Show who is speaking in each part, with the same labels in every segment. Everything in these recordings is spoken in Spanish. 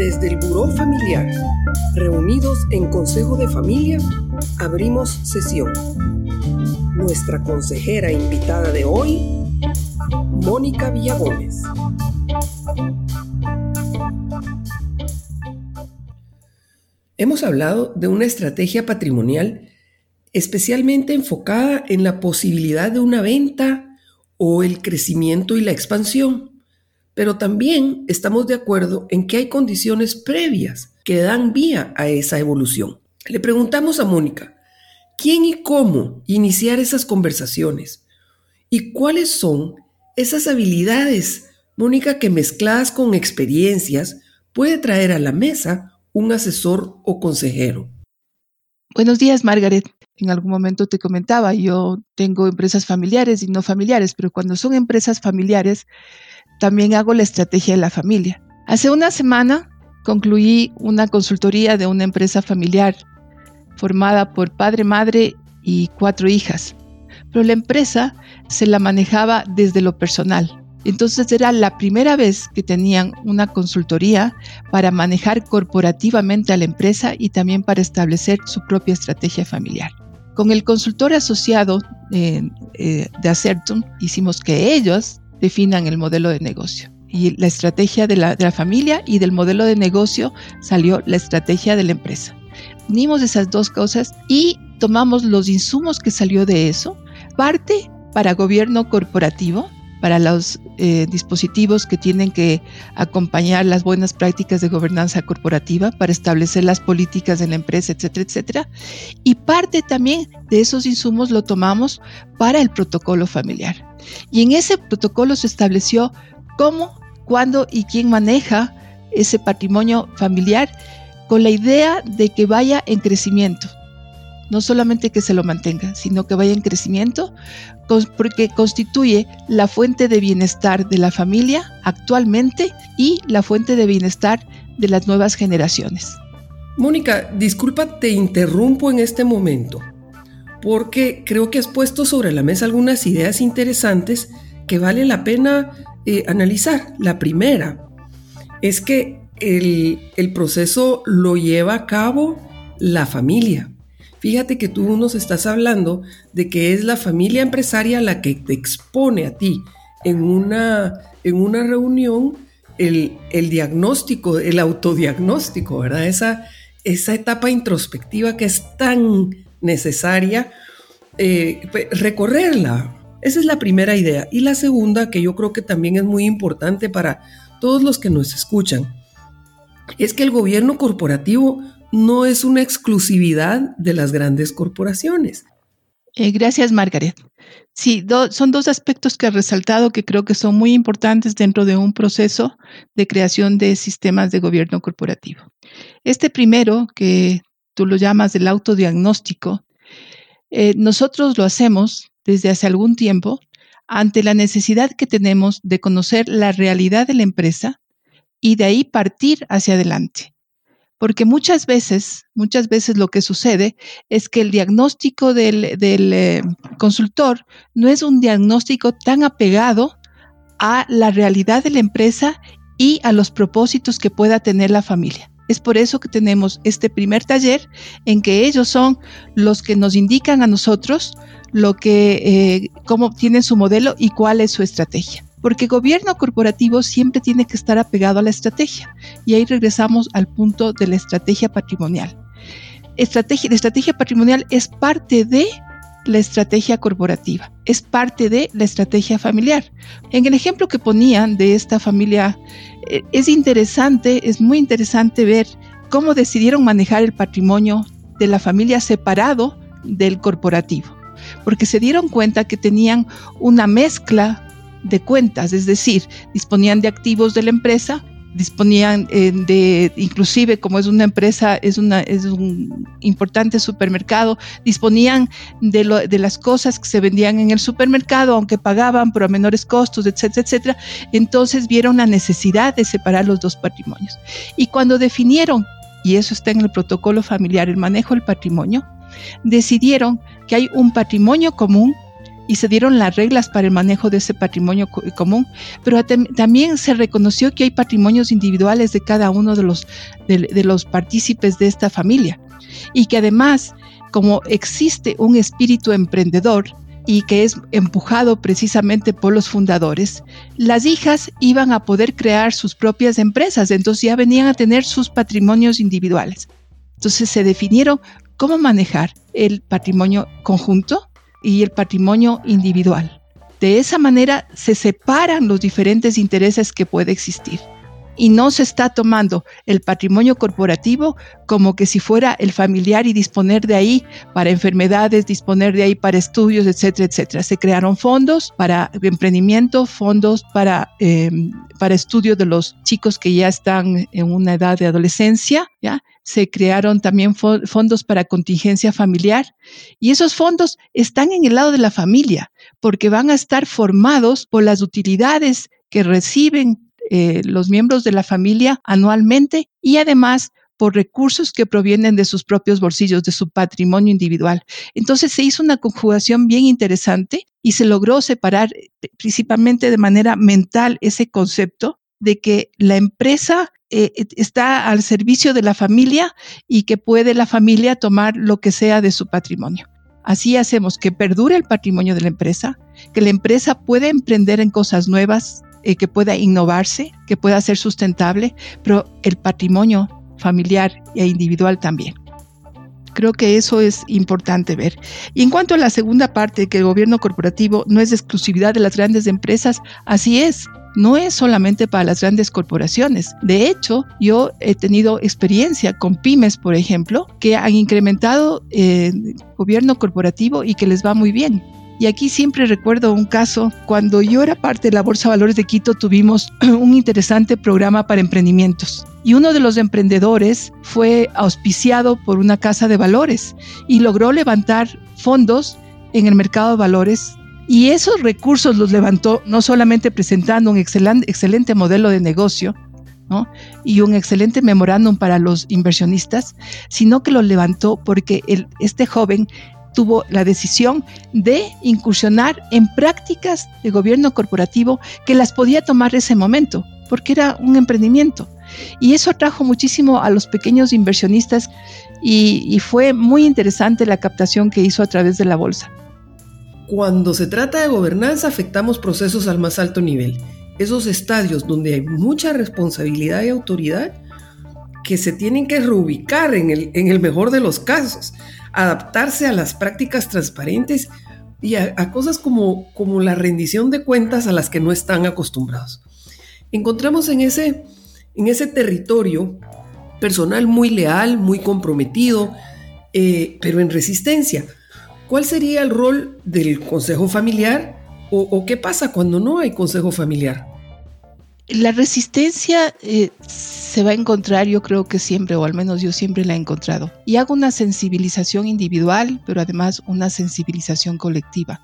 Speaker 1: Desde el Buró Familiar, reunidos en Consejo de Familia, abrimos sesión. Nuestra consejera invitada de hoy, Mónica Villagómez. Hemos hablado de una estrategia patrimonial especialmente enfocada en la posibilidad de una venta o el crecimiento y la expansión. Pero también estamos de acuerdo en que hay condiciones previas que dan vía a esa evolución. Le preguntamos a Mónica, ¿quién y cómo iniciar esas conversaciones? ¿Y cuáles son esas habilidades, Mónica, que mezcladas con experiencias puede traer a la mesa un asesor o consejero?
Speaker 2: Buenos días, Margaret. En algún momento te comentaba, yo tengo empresas familiares y no familiares, pero cuando son empresas familiares, también hago la estrategia de la familia. Hace una semana concluí una consultoría de una empresa familiar formada por padre, madre y cuatro hijas, pero la empresa se la manejaba desde lo personal. Entonces era la primera vez que tenían una consultoría para manejar corporativamente a la empresa y también para establecer su propia estrategia familiar. Con el consultor asociado eh, eh, de Acertum hicimos que ellos definan el modelo de negocio. Y la estrategia de la, de la familia y del modelo de negocio salió la estrategia de la empresa. Unimos esas dos cosas y tomamos los insumos que salió de eso, parte para gobierno corporativo, para los eh, dispositivos que tienen que acompañar las buenas prácticas de gobernanza corporativa para establecer las políticas de la empresa, etcétera, etcétera. Y parte también de esos insumos lo tomamos para el protocolo familiar. Y en ese protocolo se estableció cómo, cuándo y quién maneja ese patrimonio familiar con la idea de que vaya en crecimiento. No solamente que se lo mantenga, sino que vaya en crecimiento porque constituye la fuente de bienestar de la familia actualmente y la fuente de bienestar de las nuevas generaciones.
Speaker 1: Mónica, disculpa, te interrumpo en este momento, porque creo que has puesto sobre la mesa algunas ideas interesantes que vale la pena eh, analizar. La primera es que el, el proceso lo lleva a cabo la familia. Fíjate que tú nos estás hablando de que es la familia empresaria la que te expone a ti en una, en una reunión el, diagnóstico, el autodiagnóstico, ¿verdad? Esa, esa etapa introspectiva que es tan necesaria eh, pues, recorrerla. Esa es la primera idea. Y la segunda, que yo creo que también es muy importante para todos los que nos escuchan, es que el gobierno corporativo no es una exclusividad de las grandes corporaciones.
Speaker 2: Eh, gracias, Margaret. Sí, son dos aspectos que he resaltado que creo que son muy importantes dentro de un proceso de creación de sistemas de gobierno corporativo. Este primero, que tú lo llamas el autodiagnóstico, eh, nosotros lo hacemos desde hace algún tiempo ante la necesidad que tenemos de conocer la realidad de la empresa y de ahí partir hacia adelante. Porque muchas veces, muchas veces lo que sucede es que el diagnóstico del, eh, consultor no es un diagnóstico tan apegado a la realidad de la empresa y a los propósitos que pueda tener la familia. Es por eso que tenemos este primer taller en que ellos son los que nos indican a nosotros lo que, eh, cómo tienen su modelo y cuál es su estrategia porque gobierno corporativo siempre tiene que estar apegado a la estrategia. Y ahí regresamos al punto de la estrategia patrimonial. Estrategia, la estrategia patrimonial es parte de la estrategia corporativa, es parte de la estrategia familiar. En el ejemplo que ponían de esta familia, eh, es interesante, es muy interesante ver cómo decidieron manejar el patrimonio de la familia separado del corporativo, porque se dieron cuenta que tenían una mezcla de cuentas, es decir, disponían de activos de la empresa, disponían eh, de, inclusive como es una empresa, es, una, es un importante supermercado, disponían de, lo, de las cosas que se vendían en el supermercado, aunque pagaban pero a menores costos, etcétera, etcétera. Entonces vieron la necesidad de separar los dos patrimonios. Y cuando definieron, y eso está en el protocolo familiar, el manejo del patrimonio, decidieron que hay un patrimonio común y se dieron las reglas para el manejo de ese patrimonio común, pero también se reconoció que hay patrimonios individuales de cada uno de los, de los partícipes de esta familia. Y que además, como existe un espíritu emprendedor, y que es empujado precisamente por los fundadores, las hijas iban a poder crear sus propias empresas, entonces ya venían a tener sus patrimonios individuales. Entonces se definieron cómo manejar el patrimonio conjunto y el patrimonio individual. De esa manera se separan los diferentes intereses que puede existir y no se está tomando el patrimonio corporativo como que si fuera el familiar y disponer de ahí para enfermedades, disponer de ahí para estudios, etcétera, etcétera. Se crearon fondos para emprendimiento, fondos para, em, para estudio de los chicos que ya están en una edad de adolescencia, ¿ya? Se crearon también fondos para contingencia familiar y esos fondos están en el lado de la familia porque van a estar formados por las utilidades que reciben eh, los miembros de la familia anualmente y además por recursos que provienen de sus propios bolsillos, de su patrimonio individual. Entonces se hizo una conjugación bien interesante y se logró separar eh, principalmente de manera mental ese concepto de que la empresa eh, está al servicio de la familia y que puede la familia tomar lo que sea de su patrimonio. Así hacemos que perdure el patrimonio de la empresa, que la empresa pueda emprender en cosas nuevas, eh, que pueda innovarse, que pueda ser sustentable, pero el patrimonio familiar e individual también. Creo que eso es importante ver. Y en cuanto a la segunda parte, que el gobierno corporativo no es exclusividad de las grandes empresas, así es. No es solamente para las grandes corporaciones. De hecho, yo he tenido experiencia con pymes, por ejemplo, que han incrementado eh, gobierno corporativo y que les va muy bien. Y aquí siempre recuerdo un caso, cuando yo era parte de la Bolsa de Valores de Quito tuvimos un interesante programa para emprendimientos. Y uno de los emprendedores fue auspiciado por una casa de valores y logró levantar fondos en el mercado de valores y esos recursos los levantó no solamente presentando un excelente, modelo de negocio, ¿no? y un excelente memorándum para los inversionistas, sino que lo levantó porque el, este joven tuvo la decisión de incursionar en prácticas de gobierno corporativo que las podía tomar ese momento, porque era un emprendimiento. Y eso atrajo muchísimo a los pequeños inversionistas y, y fue muy interesante la captación que hizo a través de la bolsa.
Speaker 1: Cuando se trata de gobernanza afectamos procesos al más alto nivel, esos estadios donde hay mucha responsabilidad y autoridad que se tienen que reubicar en el, en el mejor de los casos adaptarse a las prácticas transparentes y a, cosas como, como la rendición de cuentas a las que no están acostumbrados. Encontramos en ese, en ese territorio personal muy leal, muy comprometido, eh, pero en resistencia. ¿Cuál sería el rol del consejo familiar o, qué pasa cuando no hay consejo familiar?
Speaker 2: La resistencia eh, se va a encontrar, yo creo que siempre, o al menos yo siempre la he encontrado. Y hago una sensibilización individual, pero además una sensibilización colectiva.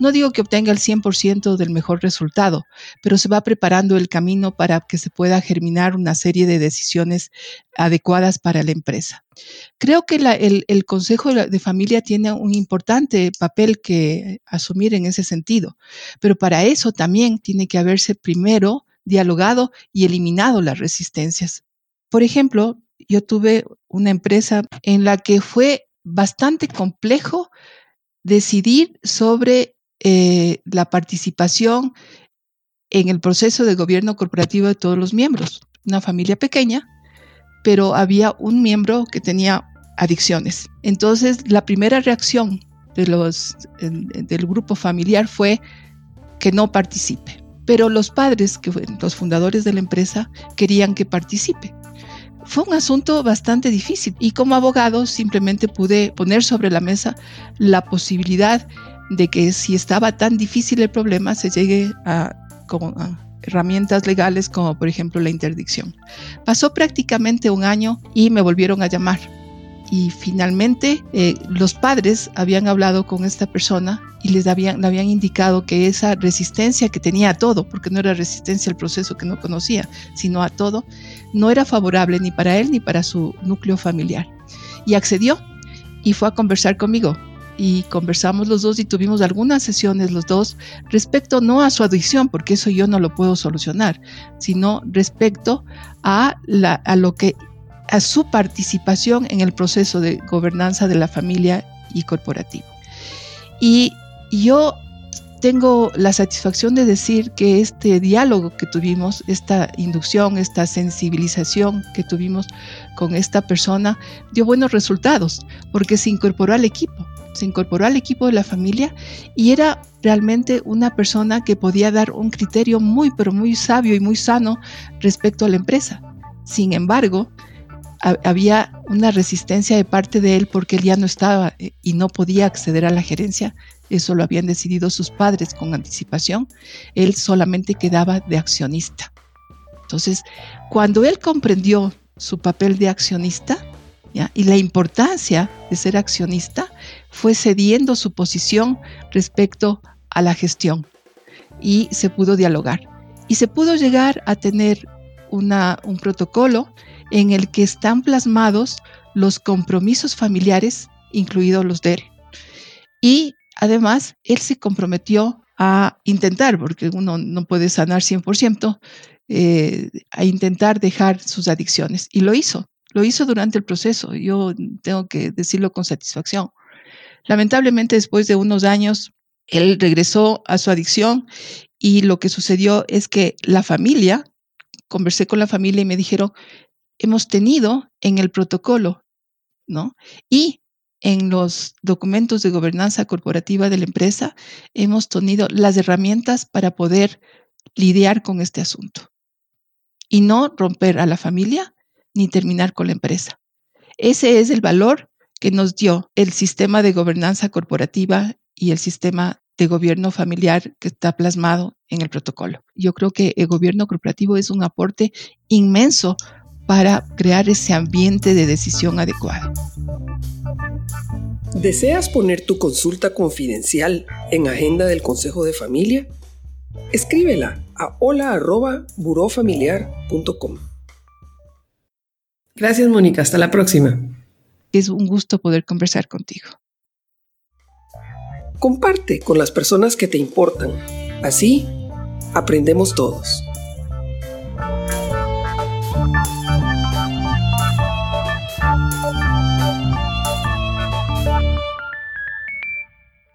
Speaker 2: No digo que obtenga el 100% del mejor resultado, pero se va preparando el camino para que se pueda germinar una serie de decisiones adecuadas para la empresa. Creo que el, el Consejo de Familia tiene un importante papel que asumir en ese sentido, pero para eso también tiene que haberse primero dialogado y eliminado las resistencias. Por ejemplo, yo tuve una empresa en la que fue bastante complejo decidir sobre eh, la participación en el proceso de gobierno corporativo de todos los miembros. Una familia pequeña, pero había un miembro que tenía adicciones. Entonces, la primera reacción del grupo familiar fue que no participe pero los padres, que los fundadores de la empresa, querían que participe. Fue un asunto bastante difícil y como abogado simplemente pude poner sobre la mesa la posibilidad de que si estaba tan difícil el problema se llegue a, a herramientas legales como por ejemplo la interdicción. Pasó prácticamente un año y me volvieron a llamar y finalmente eh, los padres habían hablado con esta persona y les habían, habían indicado que esa resistencia que tenía a todo, porque no era resistencia al proceso que no conocía, sino a todo, no era favorable ni para él ni para su núcleo familiar. Y accedió y fue a conversar conmigo. y conversamos los dos y tuvimos algunas sesiones los dos respecto no a su adicción, porque eso yo no lo puedo solucionar, sino respecto a, la, a lo que a su participación en el proceso de gobernanza de la familia y corporativo. Y yo tengo la satisfacción de decir que este diálogo que tuvimos, esta inducción, esta sensibilización que tuvimos con esta persona, dio buenos resultados, porque se incorporó al equipo, se incorporó al equipo de la familia y era realmente una persona que podía dar un criterio muy, pero muy sabio y muy sano respecto a la empresa. Sin embargo, había una resistencia de parte de él porque él ya no estaba eh, y no podía acceder a la gerencia. Eso lo habían decidido sus padres con anticipación. Él solamente quedaba de accionista. Entonces, cuando él comprendió su papel de accionista y la importancia de ser accionista, fue cediendo su posición respecto a la gestión y se pudo dialogar. Y se pudo llegar a tener una, un protocolo en el que están plasmados los compromisos familiares, incluidos los de él. Y además, él se comprometió a intentar, porque uno no puede sanar 100%, eh, a intentar dejar sus adicciones. Y lo hizo, lo hizo durante el proceso. Yo tengo que decirlo con satisfacción. Lamentablemente, después de unos años, él regresó a su adicción y lo que sucedió es que la familia, conversé con la familia y me dijeron, hemos tenido en el protocolo, ¿no? Y en los documentos de gobernanza corporativa de la empresa hemos tenido las herramientas para poder lidiar con este asunto y no romper a la familia ni terminar con la empresa. Ese es el valor que nos dio el sistema de gobernanza corporativa y el sistema de gobierno familiar que está plasmado en el protocolo. Yo creo que el gobierno corporativo es un aporte inmenso para crear ese ambiente de decisión adecuado.
Speaker 1: ¿Deseas poner tu consulta confidencial en agenda del Consejo de Familia? Escríbela a hola.burofamiliar.com. Gracias, Mónica. Hasta la próxima.
Speaker 2: Es un gusto poder conversar contigo.
Speaker 1: Comparte con las personas que te importan. Así aprendemos todos.